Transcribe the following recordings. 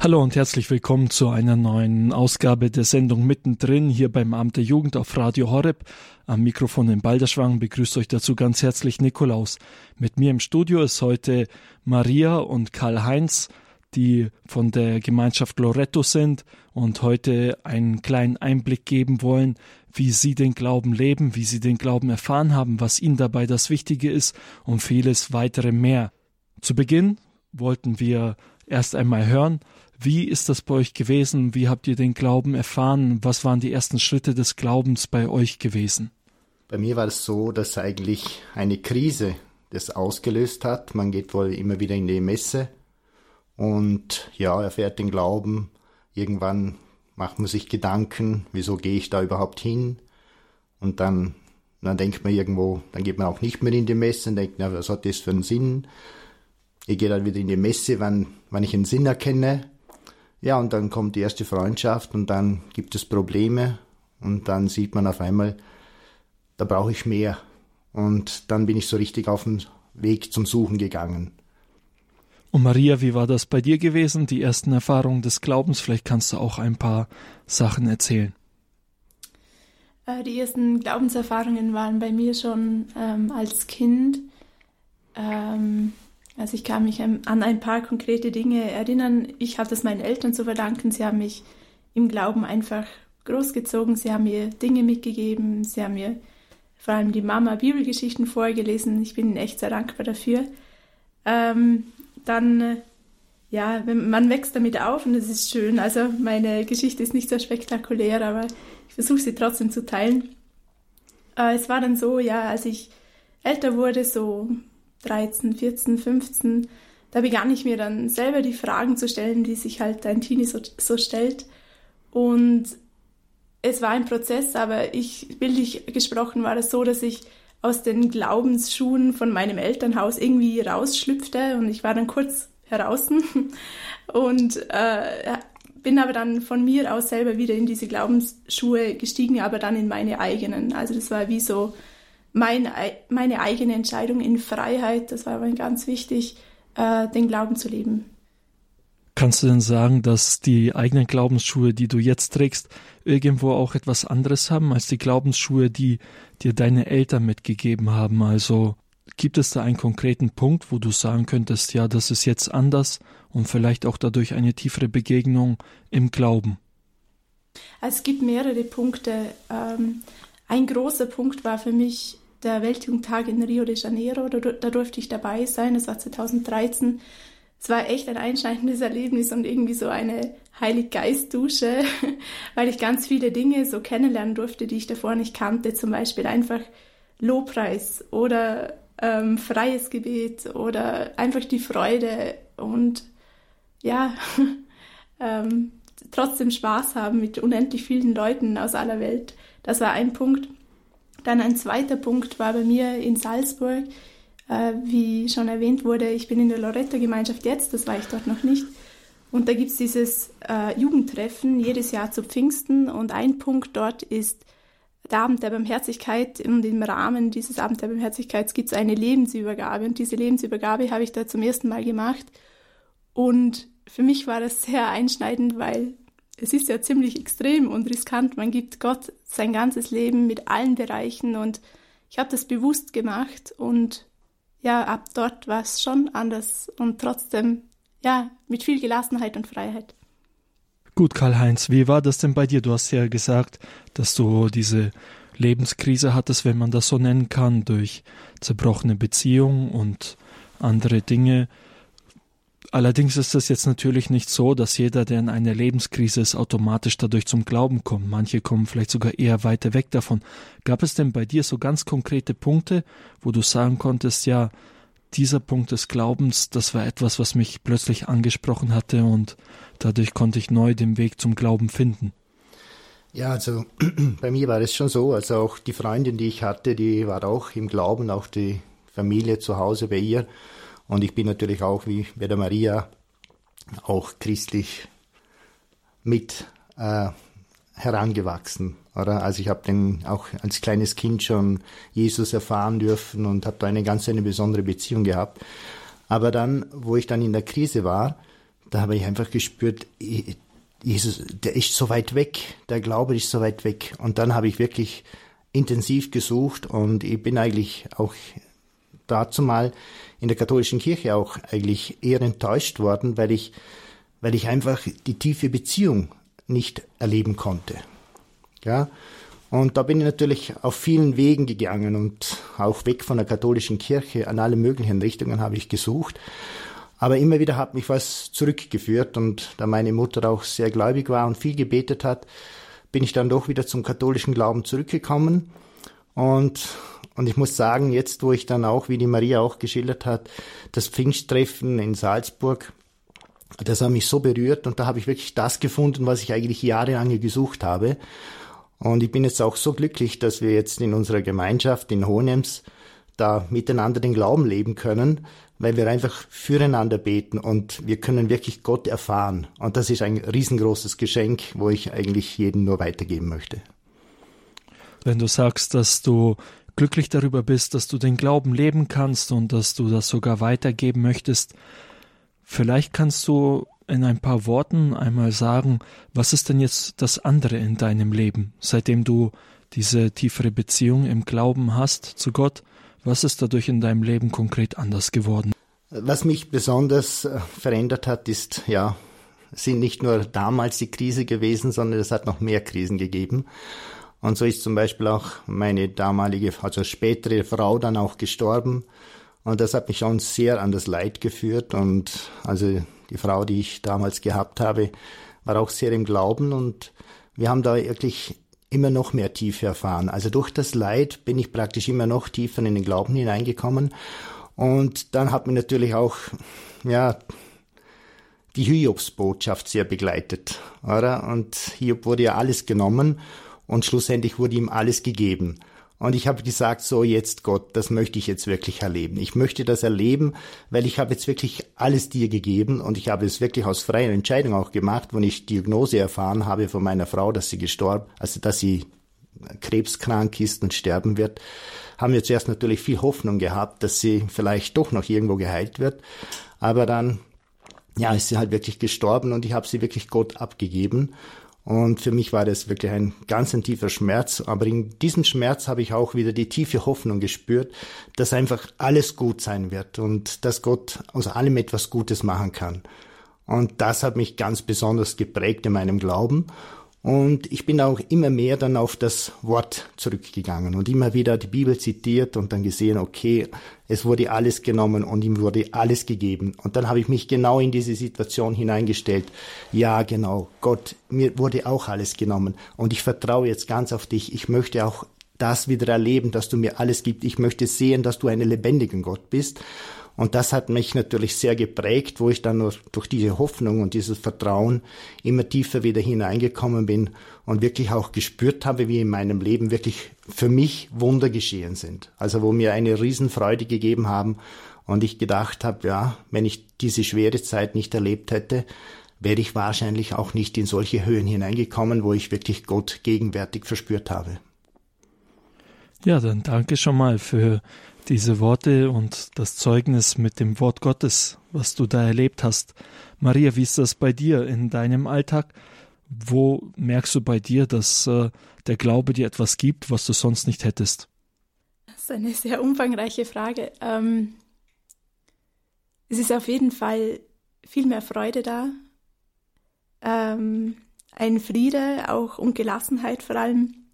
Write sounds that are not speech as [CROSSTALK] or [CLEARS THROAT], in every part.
Hallo und herzlich willkommen zu einer neuen Ausgabe der Sendung Mittendrin hier beim Amt der Jugend auf Radio Horeb. Am Mikrofon in Balderschwang begrüßt euch dazu ganz herzlich Nikolaus. Mit mir im Studio ist heute Maria und Karl-Heinz, die von der Gemeinschaft Loretto sind und heute einen kleinen Einblick geben wollen, wie sie den Glauben leben, wie sie den Glauben erfahren haben, was ihnen dabei das Wichtige ist und vieles weitere mehr. Zu Beginn wollten wir erst einmal hören, wie ist das bei euch gewesen? Wie habt ihr den Glauben erfahren? Was waren die ersten Schritte des Glaubens bei euch gewesen? Bei mir war es so, dass eigentlich eine Krise das ausgelöst hat. Man geht wohl immer wieder in die Messe und ja, erfährt den Glauben. Irgendwann macht man sich Gedanken, wieso gehe ich da überhaupt hin? Und dann, dann denkt man irgendwo, dann geht man auch nicht mehr in die Messe und denkt, na, was hat das für einen Sinn? Ich gehe dann wieder in die Messe, wann, wann ich einen Sinn erkenne. Ja, und dann kommt die erste Freundschaft und dann gibt es Probleme und dann sieht man auf einmal, da brauche ich mehr. Und dann bin ich so richtig auf den Weg zum Suchen gegangen. Und Maria, wie war das bei dir gewesen, die ersten Erfahrungen des Glaubens? Vielleicht kannst du auch ein paar Sachen erzählen. Äh, die ersten Glaubenserfahrungen waren bei mir schon ähm, als Kind. Ähm, also ich kann mich an ein paar konkrete Dinge erinnern. Ich habe das meinen Eltern zu verdanken. Sie haben mich im Glauben einfach großgezogen. Sie haben mir Dinge mitgegeben. Sie haben mir vor allem die Mama Bibelgeschichten vorgelesen. Ich bin echt sehr dankbar dafür. Ähm, dann, äh, ja, man wächst damit auf und es ist schön. Also meine Geschichte ist nicht so spektakulär, aber ich versuche sie trotzdem zu teilen. Äh, es war dann so, ja, als ich älter wurde, so 13, 14, 15, da begann ich mir dann selber die Fragen zu stellen, die sich halt ein Teenie so, so stellt. Und es war ein Prozess, aber ich, bildlich gesprochen war es so, dass ich aus den Glaubensschuhen von meinem Elternhaus irgendwie rausschlüpfte und ich war dann kurz heraus [LAUGHS] und äh, bin aber dann von mir aus selber wieder in diese Glaubensschuhe gestiegen, aber dann in meine eigenen. Also das war wie so mein, meine eigene Entscheidung in Freiheit, das war aber ganz wichtig, äh, den Glauben zu leben. Kannst du denn sagen, dass die eigenen Glaubensschuhe, die du jetzt trägst, irgendwo auch etwas anderes haben als die Glaubensschuhe, die dir deine Eltern mitgegeben haben? Also gibt es da einen konkreten Punkt, wo du sagen könntest, ja, das ist jetzt anders und vielleicht auch dadurch eine tiefere Begegnung im Glauben? Es gibt mehrere Punkte. Ähm, ein großer Punkt war für mich der Weltjugendtag in Rio de Janeiro. Da, da durfte ich dabei sein. Das war 2013. Es war echt ein einschneidendes Erlebnis und irgendwie so eine Heiliggeistdusche, [LAUGHS] weil ich ganz viele Dinge so kennenlernen durfte, die ich davor nicht kannte. Zum Beispiel einfach Lobpreis oder ähm, freies Gebet oder einfach die Freude und ja, [LAUGHS] ähm, trotzdem Spaß haben mit unendlich vielen Leuten aus aller Welt. Das war ein Punkt. Dann ein zweiter Punkt war bei mir in Salzburg, äh, wie schon erwähnt wurde, ich bin in der Loretto-Gemeinschaft jetzt, das war ich dort noch nicht. Und da gibt es dieses äh, Jugendtreffen jedes Jahr zu Pfingsten. Und ein Punkt dort ist der Abend der Barmherzigkeit. Und im Rahmen dieses Abend der Barmherzigkeit gibt es eine Lebensübergabe. Und diese Lebensübergabe habe ich da zum ersten Mal gemacht. Und für mich war das sehr einschneidend, weil es ist ja ziemlich extrem und riskant. Man gibt Gott sein ganzes Leben mit allen Bereichen und ich habe das bewusst gemacht und ja, ab dort war es schon anders und trotzdem, ja, mit viel Gelassenheit und Freiheit. Gut, Karl-Heinz, wie war das denn bei dir? Du hast ja gesagt, dass du diese Lebenskrise hattest, wenn man das so nennen kann, durch zerbrochene Beziehungen und andere Dinge. Allerdings ist es jetzt natürlich nicht so, dass jeder, der in einer Lebenskrise ist, automatisch dadurch zum Glauben kommt. Manche kommen vielleicht sogar eher weiter weg davon. Gab es denn bei dir so ganz konkrete Punkte, wo du sagen konntest, ja, dieser Punkt des Glaubens, das war etwas, was mich plötzlich angesprochen hatte und dadurch konnte ich neu den Weg zum Glauben finden? Ja, also [CLEARS THROAT] bei mir war es schon so, also auch die Freundin, die ich hatte, die war auch im Glauben, auch die Familie zu Hause bei ihr. Und ich bin natürlich auch, wie bei der Maria, auch christlich mit äh, herangewachsen. Oder? Also ich habe den auch als kleines Kind schon Jesus erfahren dürfen und habe da eine ganz eine besondere Beziehung gehabt. Aber dann, wo ich dann in der Krise war, da habe ich einfach gespürt, Jesus, der ist so weit weg, der Glaube ist so weit weg. Und dann habe ich wirklich intensiv gesucht und ich bin eigentlich auch dazu mal in der katholischen Kirche auch eigentlich eher enttäuscht worden, weil ich, weil ich einfach die tiefe Beziehung nicht erleben konnte. Ja, und da bin ich natürlich auf vielen Wegen gegangen und auch weg von der katholischen Kirche an alle möglichen Richtungen habe ich gesucht. Aber immer wieder hat mich was zurückgeführt und da meine Mutter auch sehr gläubig war und viel gebetet hat, bin ich dann doch wieder zum katholischen Glauben zurückgekommen. Und, und ich muss sagen, jetzt, wo ich dann auch, wie die Maria auch geschildert hat, das Pfingsttreffen in Salzburg, das hat mich so berührt und da habe ich wirklich das gefunden, was ich eigentlich jahrelang gesucht habe. Und ich bin jetzt auch so glücklich, dass wir jetzt in unserer Gemeinschaft in Hohenems da miteinander den Glauben leben können, weil wir einfach füreinander beten und wir können wirklich Gott erfahren. Und das ist ein riesengroßes Geschenk, wo ich eigentlich jedem nur weitergeben möchte. Wenn du sagst, dass du glücklich darüber bist, dass du den Glauben leben kannst und dass du das sogar weitergeben möchtest, vielleicht kannst du in ein paar Worten einmal sagen, was ist denn jetzt das andere in deinem Leben, seitdem du diese tiefere Beziehung im Glauben hast zu Gott? Was ist dadurch in deinem Leben konkret anders geworden? Was mich besonders äh, verändert hat, ist, ja, sind nicht nur damals die Krise gewesen, sondern es hat noch mehr Krisen gegeben. Und so ist zum Beispiel auch meine damalige, also spätere Frau dann auch gestorben. Und das hat mich schon sehr an das Leid geführt. Und also die Frau, die ich damals gehabt habe, war auch sehr im Glauben. Und wir haben da wirklich immer noch mehr Tiefe erfahren. Also durch das Leid bin ich praktisch immer noch tiefer in den Glauben hineingekommen. Und dann hat mich natürlich auch, ja, die Hiobsbotschaft sehr begleitet, oder? Und Hiob wurde ja alles genommen und schlussendlich wurde ihm alles gegeben. Und ich habe gesagt, so jetzt Gott, das möchte ich jetzt wirklich erleben. Ich möchte das erleben, weil ich habe jetzt wirklich alles dir gegeben und ich habe es wirklich aus freier Entscheidung auch gemacht, wenn ich Diagnose erfahren habe von meiner Frau, dass sie gestorben, also dass sie krebskrank ist und sterben wird, haben wir zuerst natürlich viel Hoffnung gehabt, dass sie vielleicht doch noch irgendwo geheilt wird. Aber dann, ja, ist sie halt wirklich gestorben und ich habe sie wirklich Gott abgegeben. Und für mich war das wirklich ein ganz ein tiefer Schmerz. Aber in diesem Schmerz habe ich auch wieder die tiefe Hoffnung gespürt, dass einfach alles gut sein wird und dass Gott aus allem etwas Gutes machen kann. Und das hat mich ganz besonders geprägt in meinem Glauben. Und ich bin auch immer mehr dann auf das Wort zurückgegangen und immer wieder die Bibel zitiert und dann gesehen, okay, es wurde alles genommen und ihm wurde alles gegeben. Und dann habe ich mich genau in diese Situation hineingestellt. Ja, genau, Gott, mir wurde auch alles genommen und ich vertraue jetzt ganz auf dich. Ich möchte auch das wieder erleben, dass du mir alles gibst. Ich möchte sehen, dass du ein lebendiger Gott bist. Und das hat mich natürlich sehr geprägt, wo ich dann durch diese Hoffnung und dieses Vertrauen immer tiefer wieder hineingekommen bin und wirklich auch gespürt habe, wie in meinem Leben wirklich für mich Wunder geschehen sind. Also wo mir eine Riesenfreude gegeben haben und ich gedacht habe, ja, wenn ich diese schwere Zeit nicht erlebt hätte, wäre ich wahrscheinlich auch nicht in solche Höhen hineingekommen, wo ich wirklich Gott gegenwärtig verspürt habe. Ja, dann danke schon mal für diese Worte und das Zeugnis mit dem Wort Gottes, was du da erlebt hast. Maria, wie ist das bei dir in deinem Alltag? Wo merkst du bei dir, dass äh, der Glaube dir etwas gibt, was du sonst nicht hättest? Das ist eine sehr umfangreiche Frage. Ähm, es ist auf jeden Fall viel mehr Freude da, ähm, ein Friede auch und Gelassenheit vor allem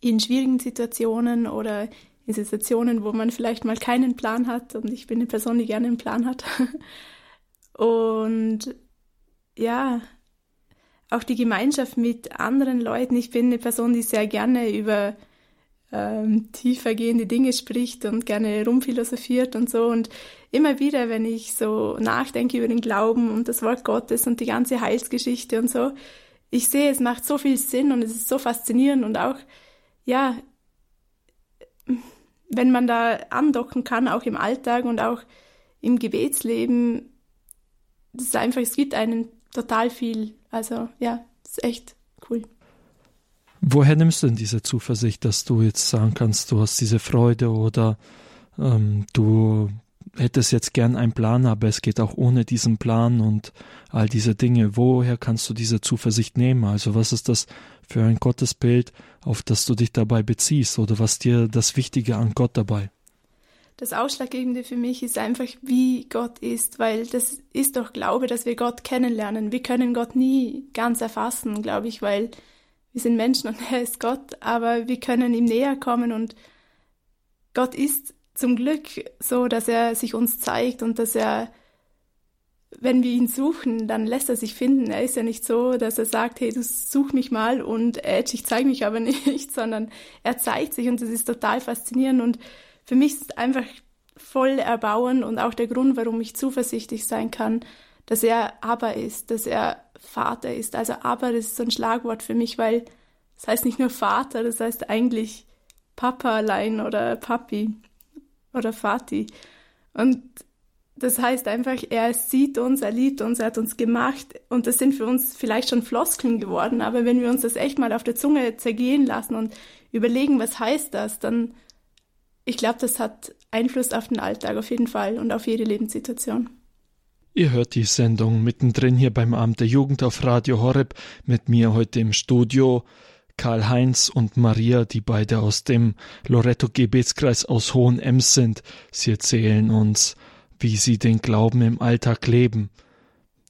in schwierigen Situationen oder in Situationen, wo man vielleicht mal keinen Plan hat und ich bin eine Person, die gerne einen Plan hat. [LAUGHS] und ja, auch die Gemeinschaft mit anderen Leuten. Ich bin eine Person, die sehr gerne über ähm, tiefergehende Dinge spricht und gerne rumphilosophiert und so. Und immer wieder, wenn ich so nachdenke über den Glauben und das Wort Gottes und die ganze Heilsgeschichte und so, ich sehe, es macht so viel Sinn und es ist so faszinierend und auch, ja, wenn man da andocken kann, auch im Alltag und auch im Gebetsleben, das ist einfach, es gibt einen total viel. Also ja, das ist echt cool. Woher nimmst du denn diese Zuversicht, dass du jetzt sagen kannst, du hast diese Freude oder ähm, du hättest jetzt gern einen Plan, aber es geht auch ohne diesen Plan und all diese Dinge. Woher kannst du diese Zuversicht nehmen? Also was ist das für ein Gottesbild, auf das du dich dabei beziehst oder was dir das Wichtige an Gott dabei? Das Ausschlaggebende für mich ist einfach, wie Gott ist, weil das ist doch Glaube, dass wir Gott kennenlernen. Wir können Gott nie ganz erfassen, glaube ich, weil wir sind Menschen und [LAUGHS] er ist Gott, aber wir können ihm näher kommen und Gott ist zum Glück so, dass er sich uns zeigt und dass er, wenn wir ihn suchen, dann lässt er sich finden. Er ist ja nicht so, dass er sagt, hey, du such mich mal und Edge, ich zeige mich aber [LAUGHS] nicht, sondern er zeigt sich und das ist total faszinierend und für mich ist es einfach voll erbauend und auch der Grund, warum ich zuversichtlich sein kann, dass er aber ist, dass er Vater ist. Also aber, das ist so ein Schlagwort für mich, weil das heißt nicht nur Vater, das heißt eigentlich Papa allein oder Papi oder Vati. Und das heißt einfach, er sieht uns, er liebt uns, er hat uns gemacht und das sind für uns vielleicht schon Floskeln geworden, aber wenn wir uns das echt mal auf der Zunge zergehen lassen und überlegen, was heißt das, dann, ich glaube, das hat Einfluss auf den Alltag auf jeden Fall und auf jede Lebenssituation. Ihr hört die Sendung mittendrin hier beim Abend der Jugend auf Radio Horeb mit mir heute im Studio Karl-Heinz und Maria, die beide aus dem Loretto-Gebetskreis aus Hohenems sind. Sie erzählen uns, wie sie den Glauben im Alltag leben.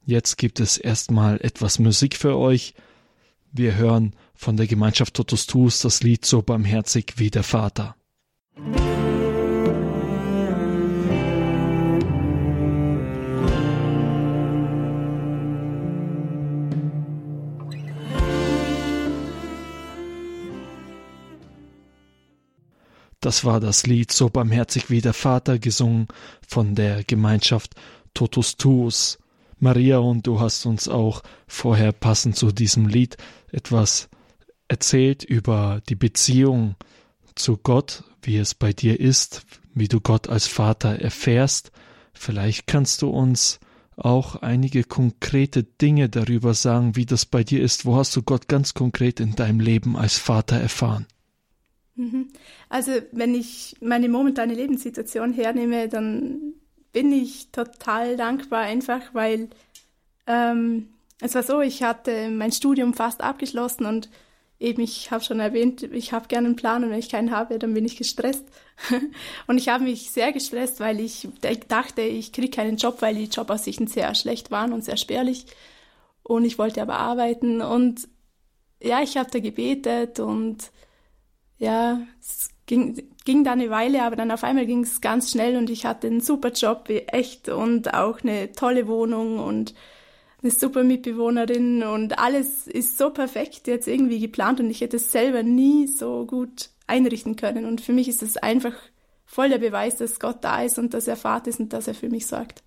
Jetzt gibt es erstmal etwas Musik für euch. Wir hören von der Gemeinschaft Totus Tus das Lied So barmherzig wie der Vater. Das war das Lied So barmherzig wie der Vater gesungen von der Gemeinschaft Totus Tuus. Maria, und du hast uns auch vorher passend zu diesem Lied etwas erzählt über die Beziehung zu Gott, wie es bei dir ist, wie du Gott als Vater erfährst. Vielleicht kannst du uns auch einige konkrete Dinge darüber sagen, wie das bei dir ist. Wo hast du Gott ganz konkret in deinem Leben als Vater erfahren? Mhm. Also wenn ich meine momentane Lebenssituation hernehme, dann bin ich total dankbar einfach, weil ähm, es war so, ich hatte mein Studium fast abgeschlossen und eben, ich habe schon erwähnt, ich habe gerne einen Plan und wenn ich keinen habe, dann bin ich gestresst. [LAUGHS] und ich habe mich sehr gestresst, weil ich dachte, ich kriege keinen Job, weil die Jobaussichten sehr schlecht waren und sehr spärlich. Und ich wollte aber arbeiten und ja, ich habe da gebetet und ja, es ging, ging da eine Weile, aber dann auf einmal ging es ganz schnell und ich hatte einen super Job, echt, und auch eine tolle Wohnung und eine super Mitbewohnerin und alles ist so perfekt jetzt irgendwie geplant und ich hätte es selber nie so gut einrichten können. Und für mich ist es einfach voll der Beweis, dass Gott da ist und dass er Vater ist und dass er für mich sorgt.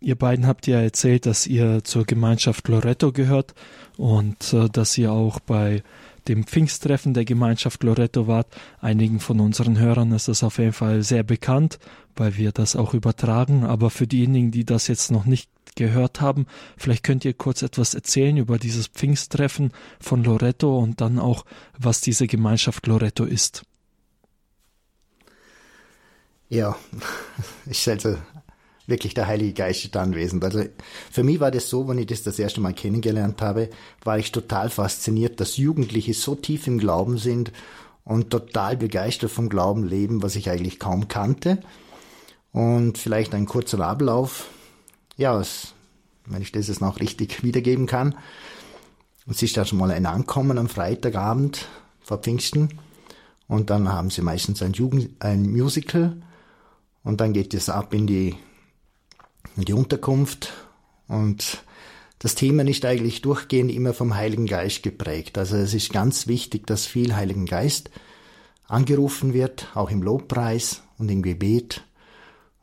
Ihr beiden habt ja erzählt, dass ihr zur Gemeinschaft Loretto gehört und äh, dass ihr auch bei dem Pfingsttreffen der Gemeinschaft Loretto wart. Einigen von unseren Hörern ist das auf jeden Fall sehr bekannt, weil wir das auch übertragen. Aber für diejenigen, die das jetzt noch nicht gehört haben, vielleicht könnt ihr kurz etwas erzählen über dieses Pfingsttreffen von Loretto und dann auch, was diese Gemeinschaft Loretto ist. Ja, [LAUGHS] ich also wirklich der Heilige Geist ist anwesend. Also für mich war das so, wenn ich das das erste Mal kennengelernt habe, war ich total fasziniert, dass Jugendliche so tief im Glauben sind und total begeistert vom Glauben leben, was ich eigentlich kaum kannte. Und vielleicht ein kurzer Ablauf. Ja, es, wenn ich das jetzt noch richtig [LAUGHS] wiedergeben kann. Es ist ja schon mal ein Ankommen am Freitagabend vor Pfingsten. Und dann haben sie meistens ein, Jugend, ein Musical. Und dann geht es ab in die die Unterkunft und das Thema ist eigentlich durchgehend immer vom Heiligen Geist geprägt. Also es ist ganz wichtig, dass viel Heiligen Geist angerufen wird, auch im Lobpreis und im Gebet.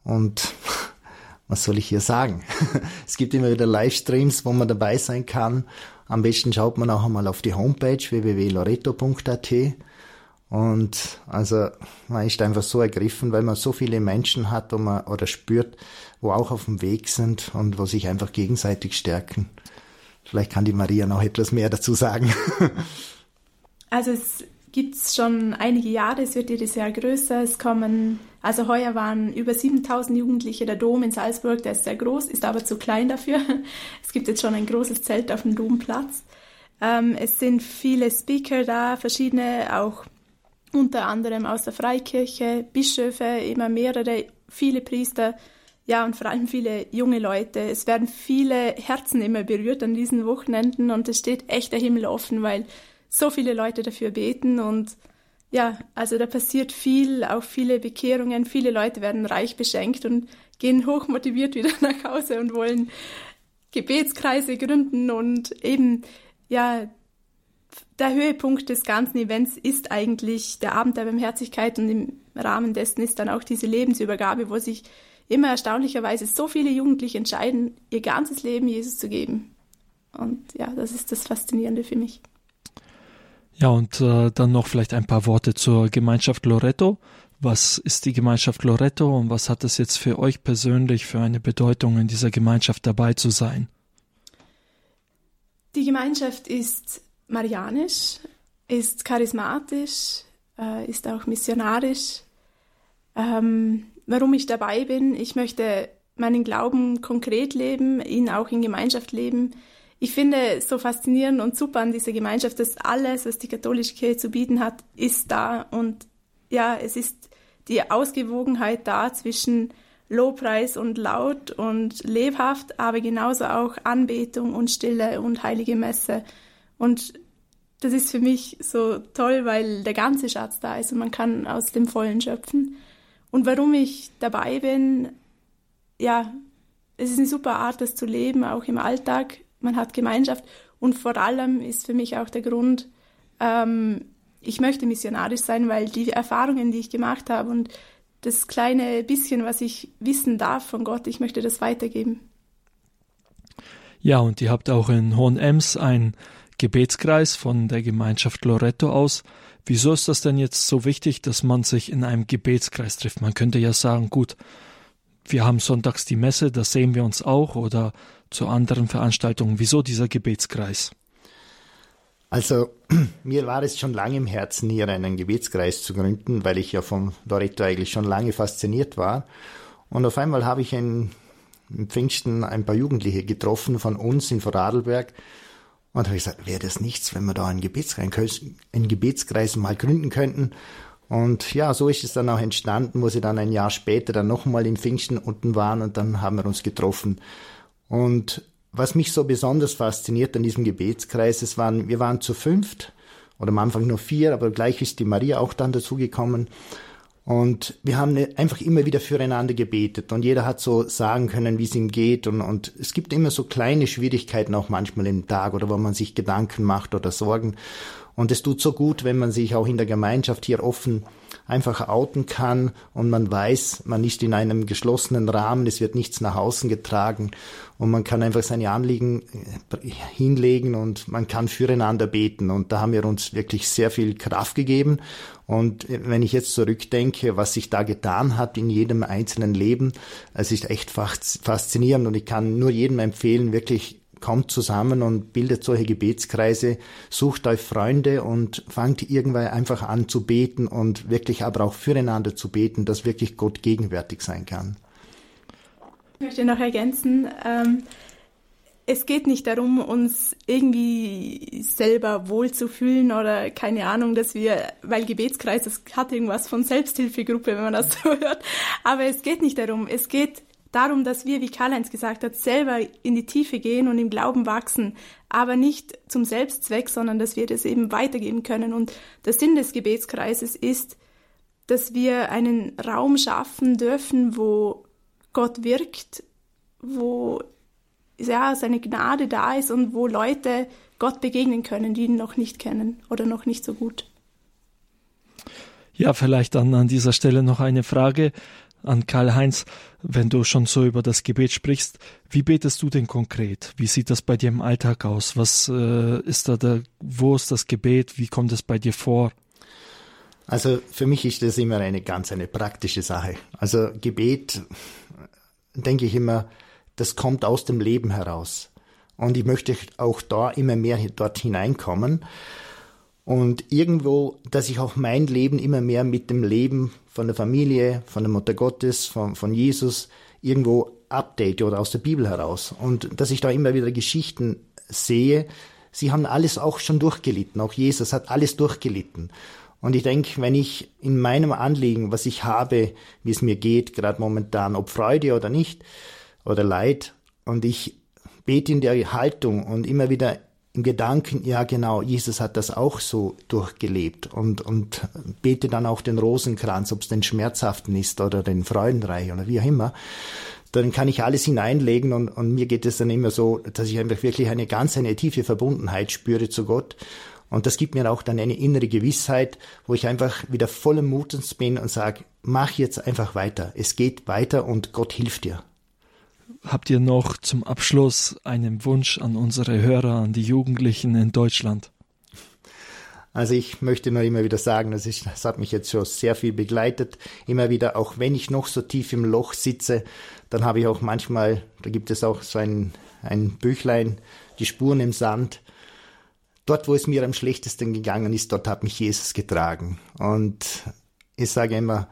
Und [LAUGHS] was soll ich hier sagen? [LAUGHS] es gibt immer wieder Livestreams, wo man dabei sein kann. Am besten schaut man auch einmal auf die Homepage www.loreto.at und also man ist einfach so ergriffen, weil man so viele Menschen hat man, oder spürt, wo auch auf dem Weg sind und wo sich einfach gegenseitig stärken. Vielleicht kann die Maria noch etwas mehr dazu sagen. [LAUGHS] Also es gibt es schon einige Jahre. Es wird jedes Jahr größer. Es kommen, also heuer waren über 7000 Jugendliche. Der Dom in Salzburg, der ist sehr groß, ist aber zu klein dafür. [LAUGHS] Es gibt jetzt schon ein großes Zelt auf dem Domplatz. Ähm, es sind viele Speaker da, verschiedene, auch unter anderem aus der Freikirche, Bischöfe, immer mehrere, viele Priester, ja, und vor allem viele junge Leute. Es werden viele Herzen immer berührt an diesen Wochenenden und es steht echt der Himmel offen, weil so viele Leute dafür beten und ja, also da passiert viel, auch viele Bekehrungen, viele Leute werden reich beschenkt und gehen hochmotiviert wieder [LAUGHS] nach Hause und wollen Gebetskreise gründen und eben, ja, der Höhepunkt des ganzen Events ist eigentlich der Abend der Barmherzigkeit und im Rahmen dessen ist dann auch diese Lebensübergabe, wo sich immer erstaunlicherweise so viele Jugendliche entscheiden, ihr ganzes Leben Jesus zu geben. Und ja, das ist das Faszinierende für mich. Ja, und äh, dann noch vielleicht ein paar Worte zur Gemeinschaft Loretto. Was ist die Gemeinschaft Loretto und was hat es jetzt für euch persönlich für eine Bedeutung, in dieser Gemeinschaft dabei zu sein? Die Gemeinschaft ist marianisch, ist charismatisch, äh, ist auch missionarisch. Ähm, warum ich dabei bin, ich möchte meinen Glauben konkret leben, ihn auch in Gemeinschaft leben ich finde so faszinierend und super an dieser Gemeinschaft, dass alles, was die katholische Kirche zu bieten hat, ist da. Und ja, es ist die Ausgewogenheit da zwischen Lobpreis und laut und lebhaft, aber genauso auch Anbetung und Stille und heilige Messe. Und das ist für mich so toll, weil der ganze Schatz da ist und man kann aus dem Vollen schöpfen. Und warum ich dabei bin, ja, es ist eine super Art, das zu leben, auch im Alltag man hat Gemeinschaft und vor allem ist für mich auch der Grund, ähm, ich möchte missionarisch sein, weil die Erfahrungen, die ich gemacht habe und das kleine bisschen, was ich wissen darf von Gott, ich möchte das weitergeben. Ja, und ihr habt auch in Hohenems einen Gebetskreis von der Gemeinschaft Loretto aus. Wieso ist das denn jetzt so wichtig, dass man sich in einem Gebetskreis trifft? Man könnte ja sagen, gut, wir haben sonntags die Messe, da sehen wir uns auch oder zu anderen Veranstaltungen. Wieso dieser Gebetskreis? Also [CLEARS THROAT] mir war es schon lange im Herzen, hier einen Gebetskreis zu gründen, weil ich ja von Loretto eigentlich schon lange fasziniert war. Und auf einmal habe ich in Pfingsten ein paar Jugendliche getroffen von uns in Vorarlberg und habe gesagt, wäre das nichts, wenn wir da einen Gebetskreis, einen Gebetskreis mal gründen könnten. Und ja, so ist es dann auch entstanden, wo sie dann ein Jahr später dann nochmal in Pfingsten unten waren und dann haben wir uns getroffen. Und was mich so besonders fasziniert an diesem Gebetskreis, es waren, wir waren zu fünft oder am Anfang nur vier, aber gleich ist die Maria auch dann dazugekommen. Und wir haben ne, einfach immer wieder füreinander gebetet und jeder hat so sagen können, wie es ihm geht. Und, und es gibt immer so kleine Schwierigkeiten auch manchmal im Tag oder wo man sich Gedanken macht oder Sorgen. Und es tut so gut, wenn man sich auch in der Gemeinschaft hier offen einfach outen kann und man weiß, man ist in einem geschlossenen Rahmen, es wird nichts nach außen getragen. Und man kann einfach seine Anliegen äh, hinlegen und man kann füreinander beten. Und da haben wir uns wirklich sehr viel Kraft gegeben. Und äh, wenn ich jetzt zurückdenke, was sich da getan hat in jedem einzelnen Leben, es ist echt faszinierend. Und ich kann nur jedem empfehlen, wirklich kommt zusammen und bildet solche Gebetskreise, sucht euch Freunde und fangt irgendwann einfach an zu beten und wirklich aber auch füreinander zu beten, dass wirklich Gott gegenwärtig sein kann. Ich möchte noch ergänzen, ähm, es geht nicht darum, uns irgendwie selber wohlzufühlen oder keine Ahnung, dass wir, weil Gebetskreis, das hat irgendwas von Selbsthilfegruppe, wenn man das [LAUGHS] so hört, aber es geht nicht darum, es geht darum, dass wir, wie Karl-Heinz gesagt hat, selber in die Tiefe gehen und im Glauben wachsen, aber nicht zum Selbstzweck, sondern dass wir das eben weitergeben können. Und der Sinn des Gebetskreises ist, dass wir einen Raum schaffen dürfen, wo Gott wirkt, wo ja, seine Gnade da ist und wo Leute Gott begegnen können, die ihn noch nicht kennen oder noch nicht so gut. Ja, vielleicht dann an dieser Stelle noch eine Frage an Karl-Heinz, wenn du schon so über das Gebet sprichst, wie betest du denn konkret? Wie sieht das bei dir im Alltag aus? Was äh, ist da der, wo ist das Gebet? Wie kommt es bei dir vor? Also für mich ist das immer eine ganz eine praktische Sache. Also Gebet, denke ich immer, das kommt aus dem Leben heraus. Und ich möchte auch da immer mehr dort hineinkommen. Und irgendwo, dass ich auch mein Leben immer mehr mit dem Leben von der Familie, von der Mutter Gottes, von, von Jesus irgendwo update oder aus der Bibel heraus. Und dass ich da immer wieder Geschichten sehe, sie haben alles auch schon durchgelitten. Auch Jesus hat alles durchgelitten. Und ich denke, wenn ich in meinem Anliegen, was ich habe, wie es mir geht, gerade momentan, ob Freude oder nicht, oder Leid, und ich bete in der Haltung und immer wieder im Gedanken, ja genau, Jesus hat das auch so durchgelebt und, und bete dann auch den Rosenkranz, ob es den schmerzhaften ist oder den Freudenreich oder wie auch immer, dann kann ich alles hineinlegen und, und mir geht es dann immer so, dass ich einfach wirklich eine ganz, eine tiefe Verbundenheit spüre zu Gott und das gibt mir auch dann eine innere Gewissheit, wo ich einfach wieder voller Mutens bin und sage, mach jetzt einfach weiter. Es geht weiter und Gott hilft dir. Habt ihr noch zum Abschluss einen Wunsch an unsere Hörer, an die Jugendlichen in Deutschland? Also ich möchte nur immer wieder sagen, das, ist, das hat mich jetzt schon sehr viel begleitet. Immer wieder, auch wenn ich noch so tief im Loch sitze, dann habe ich auch manchmal, da gibt es auch so ein, ein Büchlein, die Spuren im Sand. Dort, wo es mir am schlechtesten gegangen ist, dort hat mich Jesus getragen. Und ich sage immer,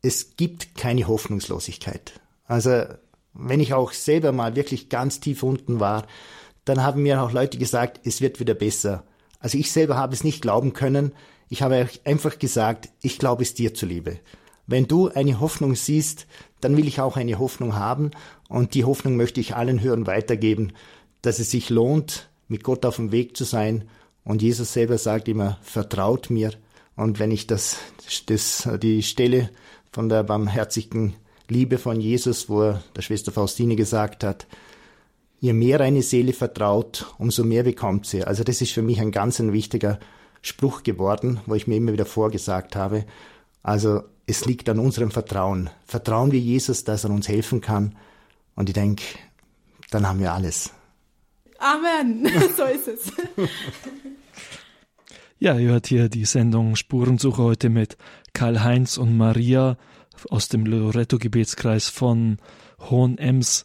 es gibt keine Hoffnungslosigkeit. Also wenn ich auch selber mal wirklich ganz tief unten war, dann haben mir auch Leute gesagt, es wird wieder besser. Also ich selber habe es nicht glauben können. Ich habe einfach gesagt, ich glaube es dir zuliebe. Wenn du eine Hoffnung siehst, dann will ich auch eine Hoffnung haben und die Hoffnung möchte ich allen Hörern weitergeben, dass es sich lohnt, mit Gott auf dem Weg zu sein. Und Jesus selber sagt immer, vertraut mir. Und wenn ich das, das die Stelle von der barmherzigen Liebe von Jesus, wo er der Schwester Faustine gesagt hat, je mehr eine Seele vertraut, umso mehr bekommt sie. Also das ist für mich ein ganz ein wichtiger Spruch geworden, wo ich mir immer wieder vorgesagt habe. Also es liegt an unserem Vertrauen. Vertrauen wir Jesus, dass er uns helfen kann. Und ich denke, dann haben wir alles. Amen. [LAUGHS] so ist es. Ja, ihr hört hier die Sendung Spurensuche heute mit Karl-Heinz und Maria aus dem Loretto-Gebetskreis von Hohenems.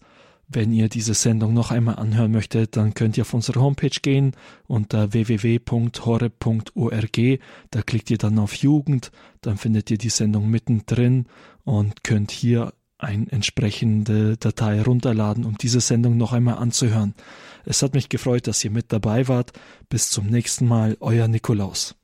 Wenn ihr diese Sendung noch einmal anhören möchtet, dann könnt ihr auf unsere Homepage gehen unter www.horeb.org. Da klickt ihr dann auf Jugend, dann findet ihr die Sendung mittendrin und könnt hier eine entsprechende Datei runterladen, um diese Sendung noch einmal anzuhören. Es hat mich gefreut, dass ihr mit dabei wart. Bis zum nächsten Mal, euer Nikolaus.